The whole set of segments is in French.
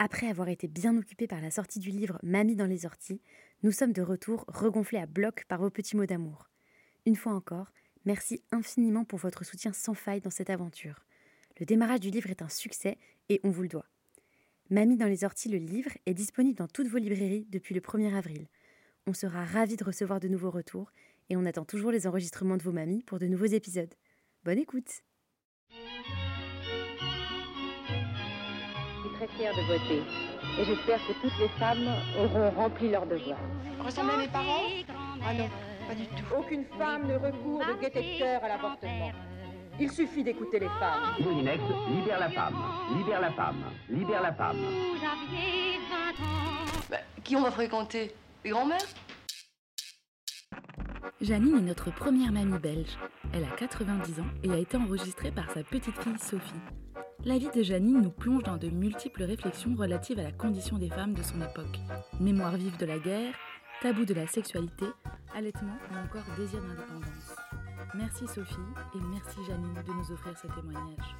Après avoir été bien occupés par la sortie du livre Mamie dans les orties, nous sommes de retour regonflés à bloc par vos petits mots d'amour. Une fois encore, merci infiniment pour votre soutien sans faille dans cette aventure. Le démarrage du livre est un succès et on vous le doit. Mamie dans les orties, le livre, est disponible dans toutes vos librairies depuis le 1er avril. On sera ravis de recevoir de nouveaux retours et on attend toujours les enregistrements de vos mamies pour de nouveaux épisodes. Bonne écoute très fière de voter et j'espère que toutes les femmes auront rempli leur devoir. Ressemble à mes parents? Ah non, pas du tout. Aucune femme ne recourt de gaieté de cœur à l'avortement. Il suffit d'écouter les femmes. Moulinex, libère la femme, libère la femme, libère la femme. Bah, qui on va fréquenter? Les grands-mères? Janine est notre première mamie belge. Elle a 90 ans et a été enregistrée par sa petite fille Sophie. La vie de Janine nous plonge dans de multiples réflexions relatives à la condition des femmes de son époque. Mémoire vive de la guerre, tabou de la sexualité, allaitement ou encore désir d'indépendance. Merci Sophie et merci Janine de nous offrir ce témoignage.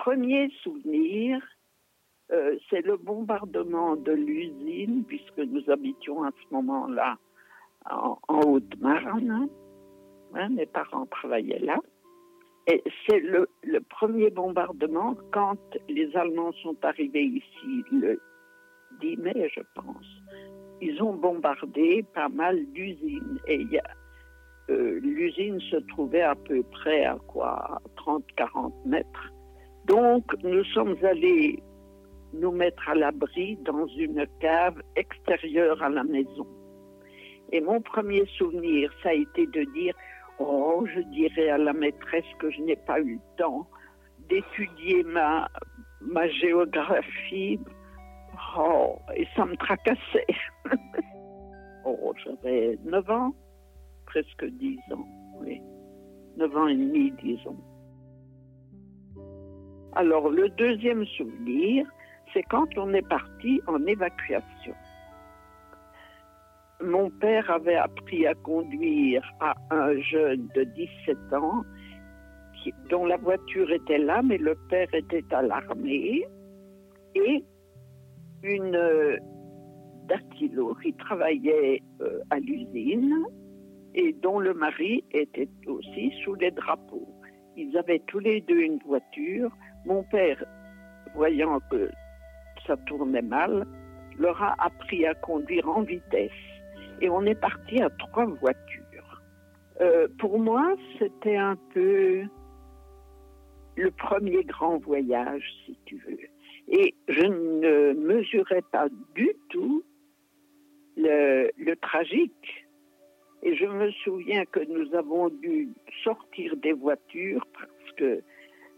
Premier souvenir, euh, c'est le bombardement de l'usine, puisque nous habitions à ce moment-là en, Haute-Marne. Hein, mes parents travaillaient là. Et c'est le, premier bombardement quand les Allemands sont arrivés ici le 10 mai, je pense. Ils ont bombardé pas mal d'usines. Et euh, l'usine se trouvait à peu près à quoi 30-40 mètres. Donc nous sommes allés nous mettre à l'abri dans une cave extérieure à la maison. Et mon premier souvenir, ça a été de dire, oh, je dirais à la maîtresse que je n'ai pas eu le temps d'étudier ma, ma géographie. Oh, et ça me tracassait. oh, j'avais 9 ans, presque 10 ans, oui. 9 ans et demi, disons. Alors, le deuxième souvenir, c'est quand on est parti en évacuation. Mon père avait appris à conduire à un jeune de 17 ans dont la voiture était là, mais le père était à l'armée. Et une euh, qui travaillait euh, à l'usine et dont le mari était aussi sous les drapeaux. Ils avaient tous les deux une voiture. Mon père, voyant que ça tournait mal, leur a appris à conduire en vitesse. Et on est parti à trois voitures. Euh, pour moi, c'était un peu le premier grand voyage, si tu veux. Et je ne mesurais pas du tout le, tragique. Et je me souviens que nous avons dû sortir des voitures parce que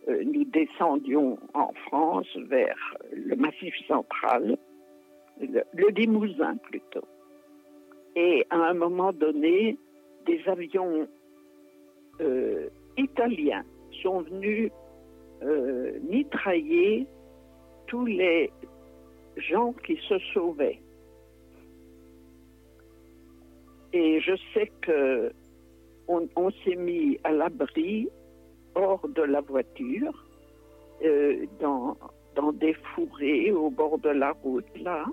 nous descendions en France vers le Massif central, le, Limousin plutôt. Et à un moment donné, des avions euh, italiens sont venus euh, mitrailler tous les gens qui se sauvaient. Et je sais que on, on s'est mis à l'abri hors de la voiture, euh, dans, des fourrés au bord de la route, là.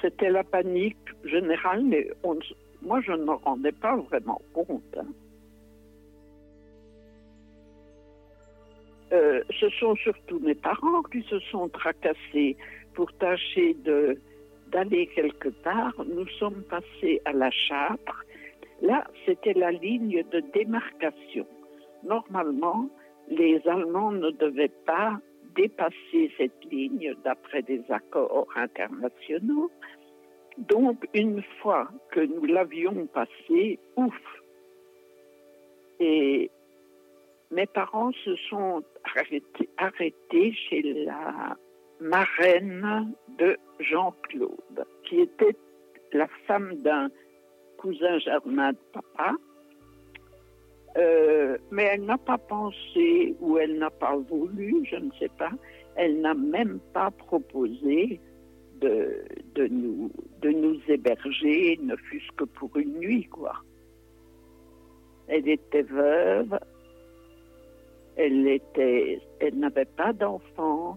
C'était la panique générale, mais moi, je ne me rendais pas vraiment compte. hein. Euh, ce sont surtout mes parents qui se sont tracassés pour tâcher d'aller quelque part. Nous sommes passés à la Châtre. Là, c'était la ligne de démarcation. Normalement, les Allemands ne devaient pas dépasser cette ligne d'après des accords internationaux. Donc, une fois que nous l'avions passée, ouf. Et mes parents se sont arrêtés, arrêtés chez la marraine de Jean-Claude, qui était la femme d'un cousin germain de papa. Euh, mais elle n'a pas pensé ou elle n'a pas voulu, je ne sais pas. elle n'a même pas proposé de, nous, de nous héberger, ne fût-ce que pour une nuit, quoi. Elle était veuve, elle, elle n'avait pas d'enfant,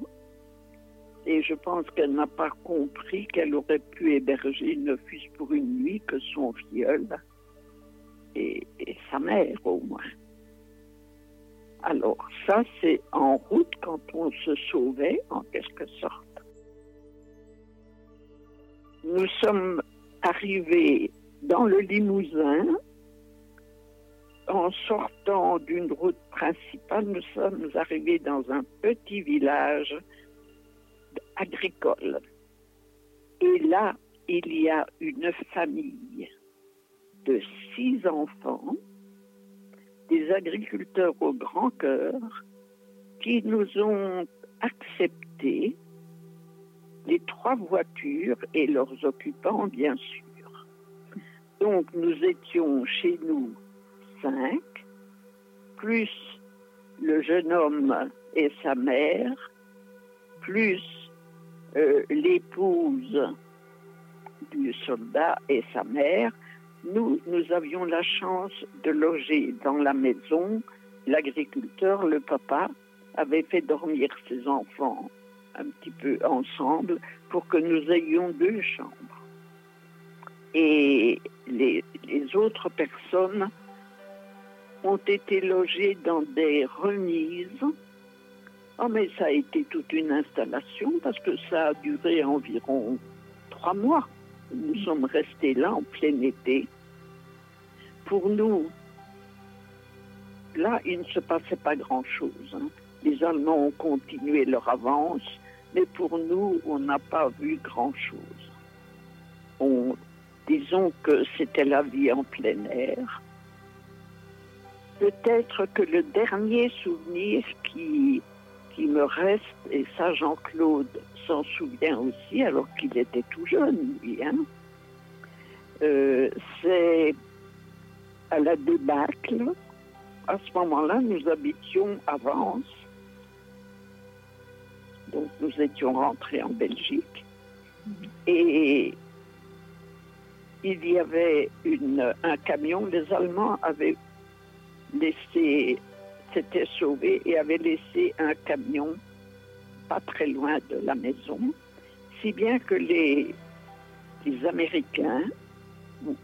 et je pense qu'elle n'a pas compris qu'elle aurait pu héberger, ne fût-ce pour une nuit, que son filleul et, et sa mère au moins. Alors ça, c'est en route quand on se sauvait, en quelque sorte. Nous sommes arrivés dans le Limousin. En sortant d'une route principale, nous sommes arrivés dans un petit village agricole. Et là, il y a une famille de six enfants, des agriculteurs au grand cœur, qui nous ont accepté les trois voitures et leurs occupants, bien sûr. Donc nous étions chez nous cinq, plus le jeune homme et sa mère, plus euh, l'épouse du soldat et sa mère. Nous, nous avions la chance de loger dans la maison. L'agriculteur, le papa, avait fait dormir ses enfants un petit peu ensemble pour que nous ayons deux chambres. Et les, les autres personnes ont été logées dans des remises. Oh, mais ça a été toute une installation parce que ça a duré environ trois mois. Nous sommes restés là en plein été. Pour nous, là, il ne se passait pas grand-chose. hein. Les Allemands ont continué leur avance, mais pour nous, on n'a pas vu grand-chose. On- disons que c'était la vie en plein air. Peut-être que le dernier souvenir qui, qui me reste, et ça Jean-Claude s'en souvient aussi, alors qu'il était tout jeune, lui, hein, euh, c'est à la débâcle. À ce moment-là, nous habitions à Vence. Donc nous étions rentrés en Belgique. Et il y avait une, un camion, les Allemands avaient laissé, s'étaient sauvés et avaient laissé un camion pas très loin de la maison, si bien que les, les Américains,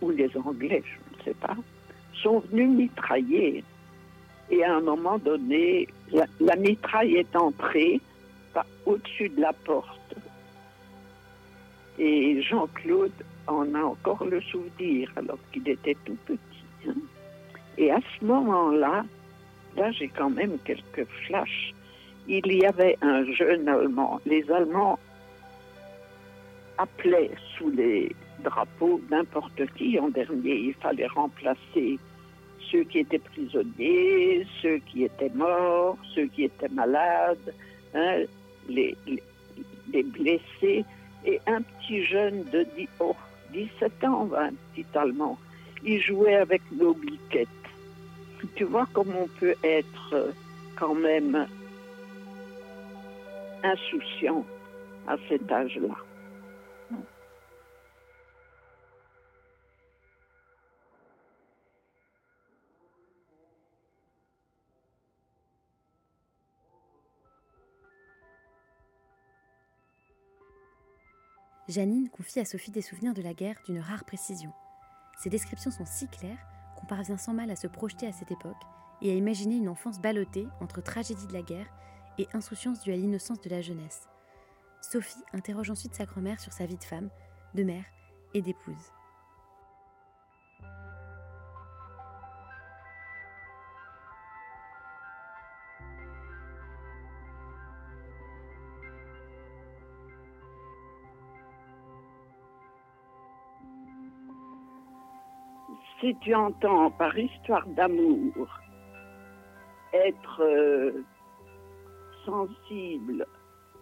ou, les Anglais, je ne sais pas, sont venus mitrailler. Et à un moment donné, la, mitraille est entrée au-dessus de la porte. Et Jean-Claude en a encore le souvenir, alors qu'il était tout petit. hein. Et à ce moment-là, là j'ai quand même quelques flashs. Il y avait un jeune Allemand. Les Allemands appelaient sous les drapeaux n'importe qui. En dernier, il fallait remplacer ceux qui étaient prisonniers, ceux qui étaient morts, ceux qui étaient malades, hein, les, les- les blessés. Et un petit jeune de dix- oh, 17 ans, un petit Allemand, il jouait avec nos biquettes. Tu vois comme on peut être euh, quand même insouciant à cet âge-là. Janine confie à Sophie des souvenirs de la guerre d'une rare précision. Ces descriptions sont si claires parvient sans mal à se projeter à cette époque et à imaginer une enfance ballottée entre tragédie de la guerre et insouciance due à l'innocence de la jeunesse. Sophie interroge ensuite sa grand-mère sur sa vie de femme, de mère et d'épouse. Si tu entends par histoire d'amour être euh, sensible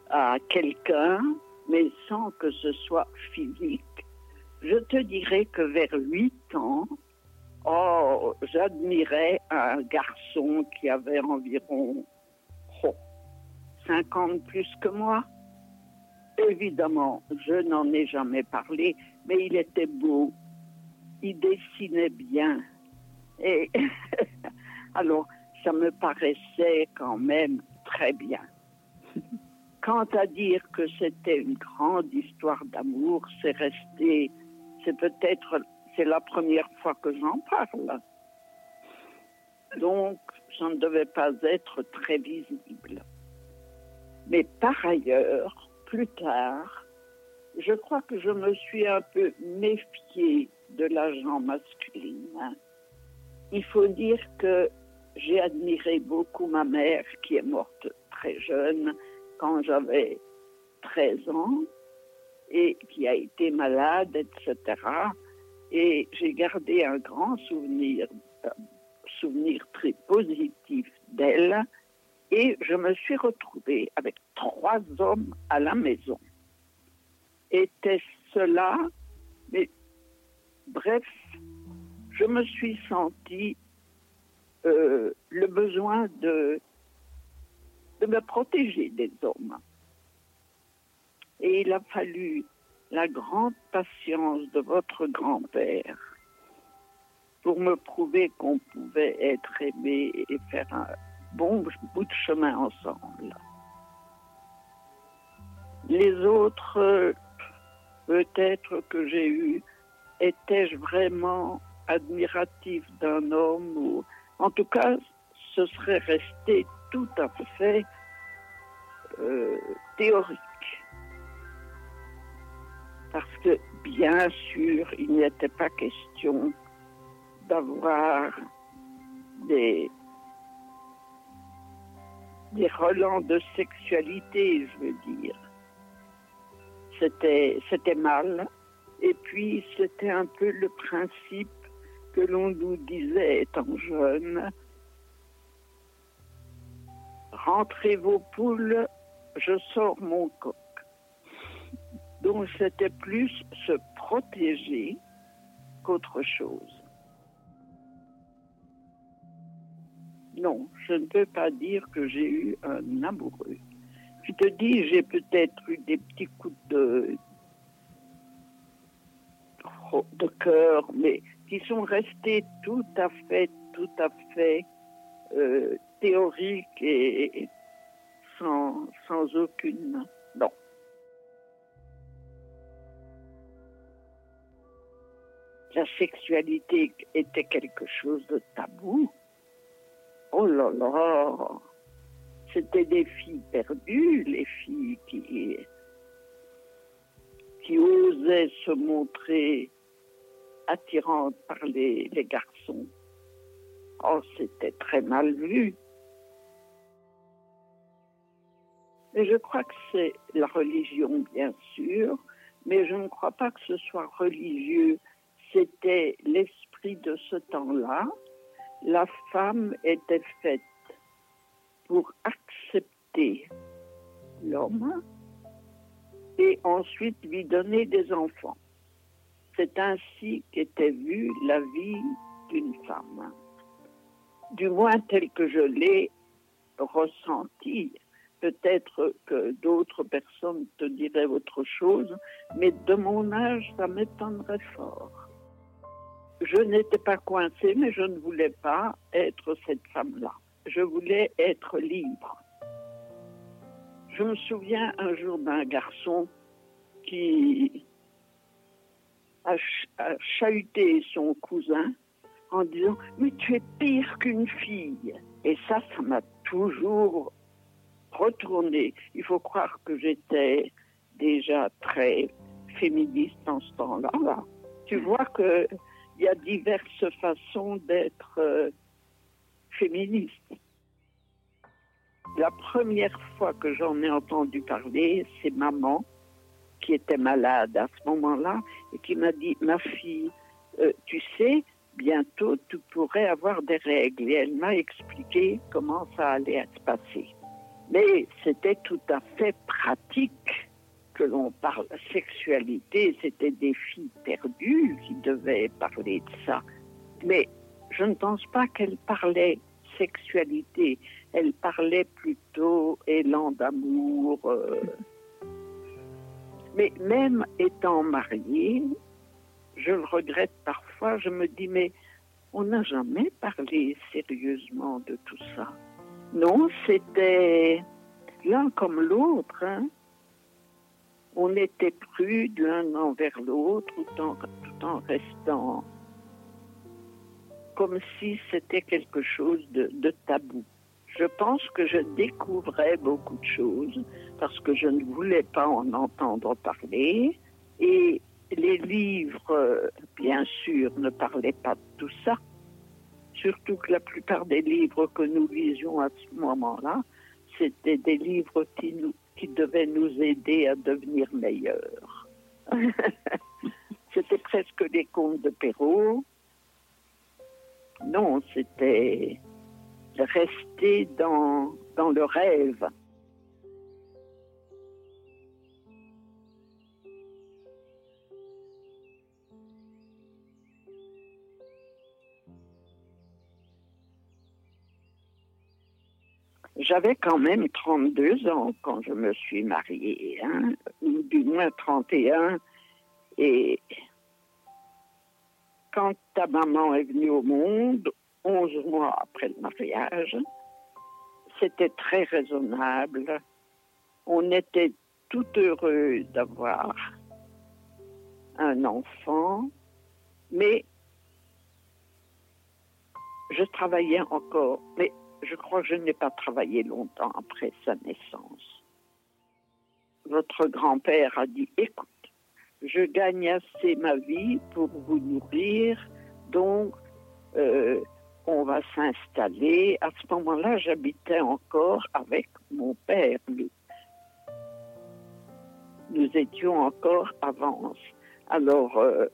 à quelqu'un, mais sans que ce soit physique, je te dirais que vers 8 ans, oh, j'admirais un garçon qui avait environ oh, 50 plus que moi. Évidemment, je n'en ai jamais parlé, mais il était beau. Il dessinait bien. Et alors, ça me paraissait quand même très bien. Quant à dire que c'était une grande histoire d'amour, c'est resté, c'est peut-être, c'est la première fois que j'en parle. Donc, ça ne devait pas être très visible. Mais par ailleurs, plus tard, je crois que je me suis un peu méfiée de l'agent masculin. Il faut dire que j'ai admiré beaucoup ma mère qui est morte très jeune quand j'avais 13 ans et qui a été malade, etc. Et j'ai gardé un grand souvenir, euh, souvenir très positif d'elle. Et je me suis retrouvée avec trois hommes à la maison. Était cela, bref, je me suis sentie euh, le besoin de, de me protéger des hommes. Et il a fallu la grande patience de votre grand-père pour me prouver qu'on pouvait être aimé et faire un bon bout de chemin ensemble. Les autres, peut-être que j'ai eu, étais-je vraiment admiratif d'un homme ou en tout cas, ce serait resté tout à fait euh, théorique. Parce que, bien sûr, il n'était pas question d'avoir des, des relents de sexualité, je veux dire. C'était, c'était mal. Et puis, c'était un peu le principe que l'on nous disait étant jeune. Rentrez vos poules, je sors mon coq. Donc c'était plus se protéger qu'autre chose. Non, je ne peux pas dire que j'ai eu un amoureux. Je te dis, j'ai peut-être eu des petits coups de, de cœur, mais qui sont restés tout à fait, tout à fait euh, théoriques et, sans, sans aucune. Non. La sexualité était quelque chose de tabou. Oh là là, c'était des filles perdues, les filles qui, qui osaient se montrer attirante par les, garçons. Oh, c'était très mal vu. Et je crois que c'est la religion, bien sûr, mais je ne crois pas que ce soit religieux. C'était l'esprit de ce temps-là. La femme était faite pour accepter l'homme et ensuite lui donner des enfants. C'est ainsi qu'était vue la vie d'une femme, du moins telle que je l'ai ressentie. Peut-être que d'autres personnes te diraient autre chose, mais de mon âge, ça m'étonnerait fort. Je n'étais pas coincée, mais je ne voulais pas être cette femme-là. Je voulais être libre. Je me souviens un jour d'un garçon qui a, chahuté son cousin en disant Mais tu es pire qu'une fille. Et ça, ça m'a toujours retourné. Il faut croire que j'étais déjà très féministe en ce temps-là. Tu vois qu'il y a diverses façons d'être euh, féministe. La première fois que j'en ai entendu parler, c'est maman était malade à ce moment-là et qui m'a dit, ma fille, euh, tu sais, bientôt tu pourrais avoir des règles. Et elle m'a expliqué comment ça allait se passer. Mais c'était tout à fait pratique que l'on parle sexualité. C'était des filles perdues qui devaient parler de ça. Mais je ne pense pas qu'elle parlait sexualité. Elle parlait plutôt élan d'amour. euh. Mais même étant mariée, je le regrette parfois, je me dis, mais on n'a jamais parlé sérieusement de tout ça. Non, c'était l'un comme l'autre. hein. On était prudes l'un envers l'autre tout en, restant comme si c'était quelque chose de tabou. Je pense que je découvrais beaucoup de choses parce que je ne voulais pas en entendre parler et les livres, bien sûr, ne parlaient pas de tout ça. Surtout que la plupart des livres que nous lisions à ce moment-là, c'était des livres qui, nous, qui devaient nous aider à devenir meilleurs. c'était presque les contes de Perrault. Non, c'était rester dans, dans le rêve. J'avais quand même 32 ans quand je me suis mariée, hein, ou du moins 31. Et quand ta maman est venue au monde, 11 mois après le mariage, c'était très raisonnable. On était tout heureux d'avoir un enfant, mais je travaillais encore. Mais je crois que je n'ai pas travaillé longtemps après sa naissance. Votre grand-père a dit, écoute, je gagne assez ma vie pour vous nourrir, donc euh, on va s'installer. À ce moment-là, j'habitais encore avec mon père. Nous, étions encore avance. Alors, euh,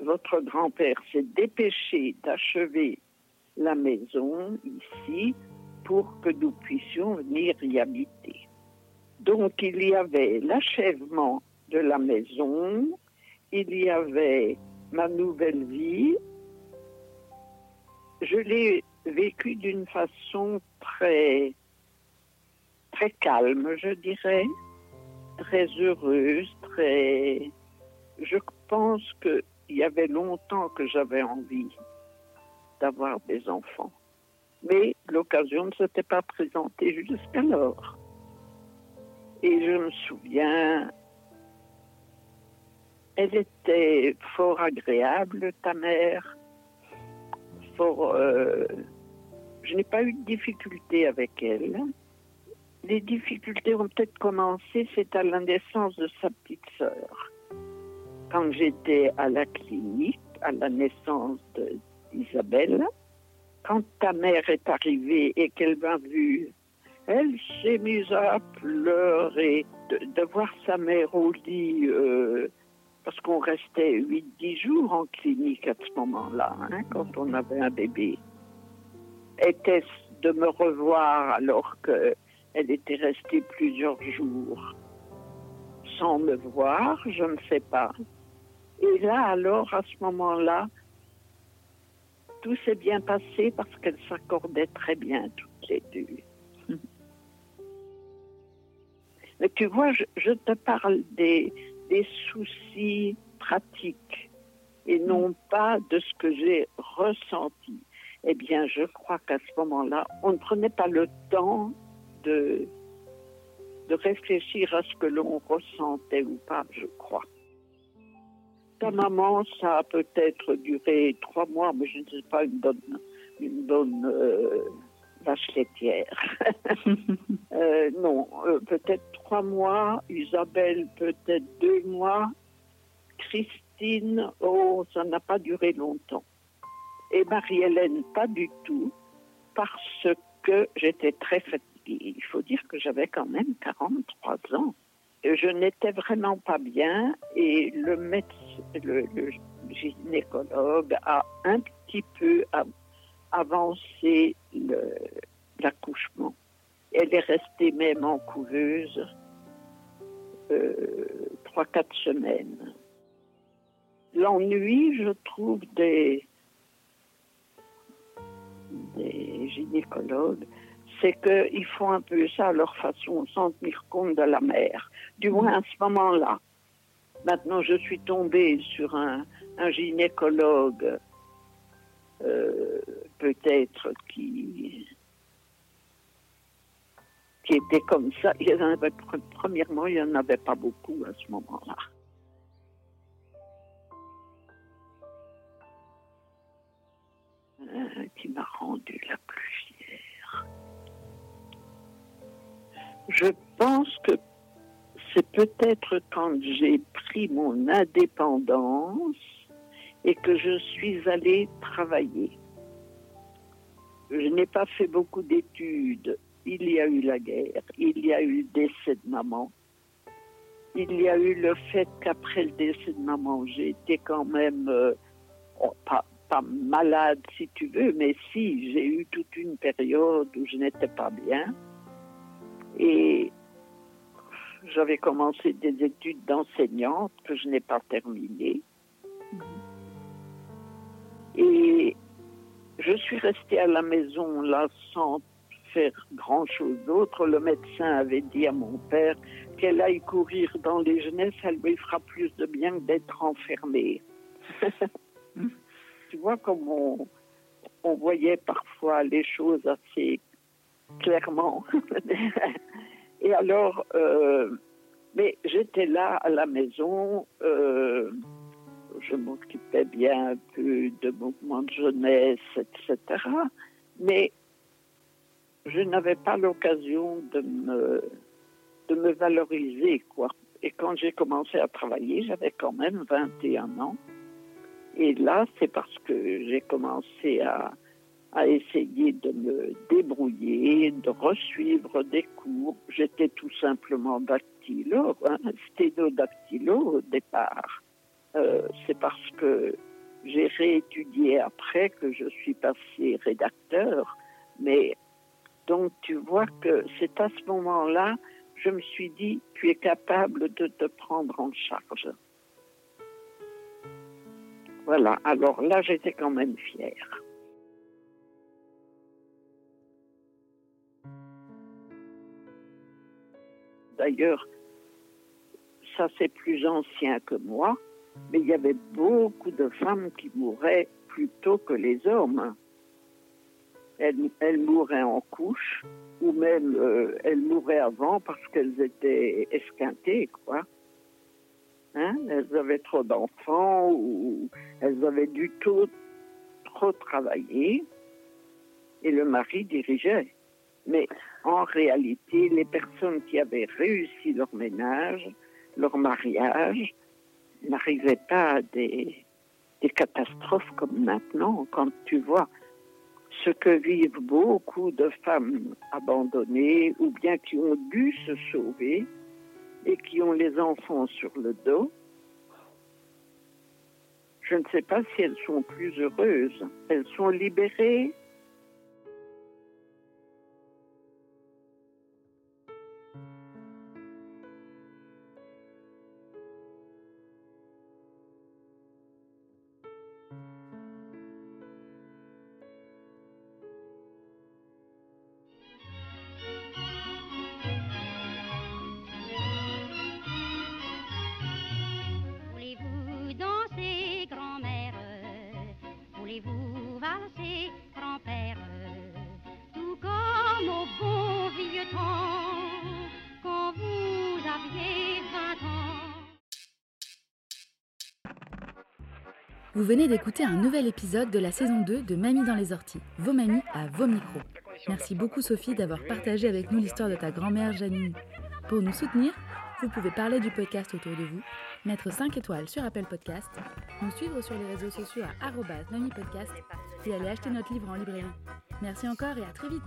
votre grand-père s'est dépêché d'achever la maison ici pour que nous puissions venir y habiter. Donc, il y avait l'achèvement de la maison, il y avait ma nouvelle vie. Je l'ai vécu d'une façon très, très calme, je dirais, très heureuse, très. Je pense qu'il y avait longtemps que j'avais envie d'avoir des enfants. Mais l'occasion ne s'était pas présentée jusqu'alors. Et je me souviens, elle était fort agréable, ta mère. Euh, je n'ai pas eu de difficulté avec elle. Les difficultés ont peut-être commencé, c'est à la naissance de sa petite sœur. Quand j'étais à la clinique, à la naissance d'Isabelle, quand ta mère est arrivée et qu'elle m'a vue, elle s'est mise à pleurer de, de voir sa mère au lit, euh, parce qu'on restait 8-10 jours en clinique à ce moment-là, hein, quand on avait un bébé. Était-ce de me revoir alors qu'elle était restée plusieurs jours sans me voir? Je ne sais pas. Et là, alors, à ce moment-là, tout s'est bien passé parce qu'elles s'accordaient très bien toutes les deux. Mais tu vois, je, je te parle des, des soucis pratiques et non pas de ce que j'ai ressenti. Eh bien, je crois qu'à ce moment-là, on ne prenait pas le temps de, de réfléchir à ce que l'on ressentait ou pas, je crois. Ta maman, ça a peut-être duré trois mois, mais je ne sais pas, une bonne, une bonne euh, vache laitière. euh, non, euh, peut-être trois mois, Isabelle peut-être deux mois, Christine, oh, ça n'a pas duré longtemps. Et Marie-Hélène, pas du tout, parce que j'étais très fatiguée. Il faut dire que j'avais quand même 43 ans. Je n'étais vraiment pas bien et le médecin, le, le gynécologue a un petit peu avancé l'accouchement. Elle est restée même en couveuse euh, trois, quatre semaines. L'ennui, je trouve, des, des gynécologues, c'est qu'ils font un peu ça à leur façon, sans tenir compte de la mère. Du moins à ce moment-là. Maintenant, je suis tombée sur un, gynécologue, euh, peut-être qui, qui était comme ça. Il y en avait, premièrement, il n'y en avait pas beaucoup à ce moment-là. Qui m'a rendu la plus fière. Je pense que c'est peut-être quand j'ai pris mon indépendance et que je suis allée travailler. Je n'ai pas fait beaucoup d'études. Il y a eu la guerre, il y a eu le décès de maman. Il y a eu le fait qu'après le décès de maman, j'ai été quand même euh, oh, pas, pas malade si tu veux, mais si, j'ai eu toute une période où je n'étais pas bien. Et j'avais commencé des études d'enseignante que je n'ai pas terminées. Et je suis restée à la maison là sans faire grand-chose d'autre. Le médecin avait dit à mon père qu'elle aille courir dans les jeunesses, elle lui fera plus de bien que d'être enfermée. tu vois comme on, on voyait parfois les choses assez clairement. Et alors, euh, mais j'étais là à la maison, euh, je m'occupais bien un peu de mouvements de jeunesse, etc. Mais je n'avais pas l'occasion de me, de me valoriser, quoi. Et quand j'ai commencé à travailler, j'avais quand même 21 ans. Et là, c'est parce que j'ai commencé à, à essayer de me débrouiller, de resuivre des cours. J'étais tout simplement dactylo, hein, sténodactylo au départ. Euh, c'est parce que j'ai réétudié après que je suis passé rédacteur. Mais donc tu vois que c'est à ce moment-là, je me suis dit, tu es capable de te prendre en charge. Voilà, alors là j'étais quand même fière. D'ailleurs, ça c'est plus ancien que moi, mais il y avait beaucoup de femmes qui mouraient plus tôt que les hommes. Elles, mouraient en couche, ou même euh, elles mouraient avant parce qu'elles étaient esquintées, quoi. Hein? Elles avaient trop d'enfants ou elles avaient du tout trop travailler et le mari dirigeait. Mais en réalité, les personnes qui avaient réussi leur ménage, leur mariage, n'arrivaient pas à des, des catastrophes comme maintenant, quand tu vois ce que vivent beaucoup de femmes abandonnées ou bien qui ont dû se sauver et qui ont les enfants sur le dos. Je ne sais pas si elles sont plus heureuses. Elles sont libérées Vous venez d'écouter un nouvel épisode de la saison 2 de Mamie dans les orties, vos mamies à vos micros. Merci beaucoup Sophie d'avoir partagé avec nous l'histoire de ta grand-mère Janine. Pour nous soutenir, vous pouvez parler du podcast autour de vous, mettre 5 étoiles sur Apple Podcast, nous suivre sur les réseaux sociaux à mamipodcast et aller acheter notre livre en librairie. Merci encore et à très vite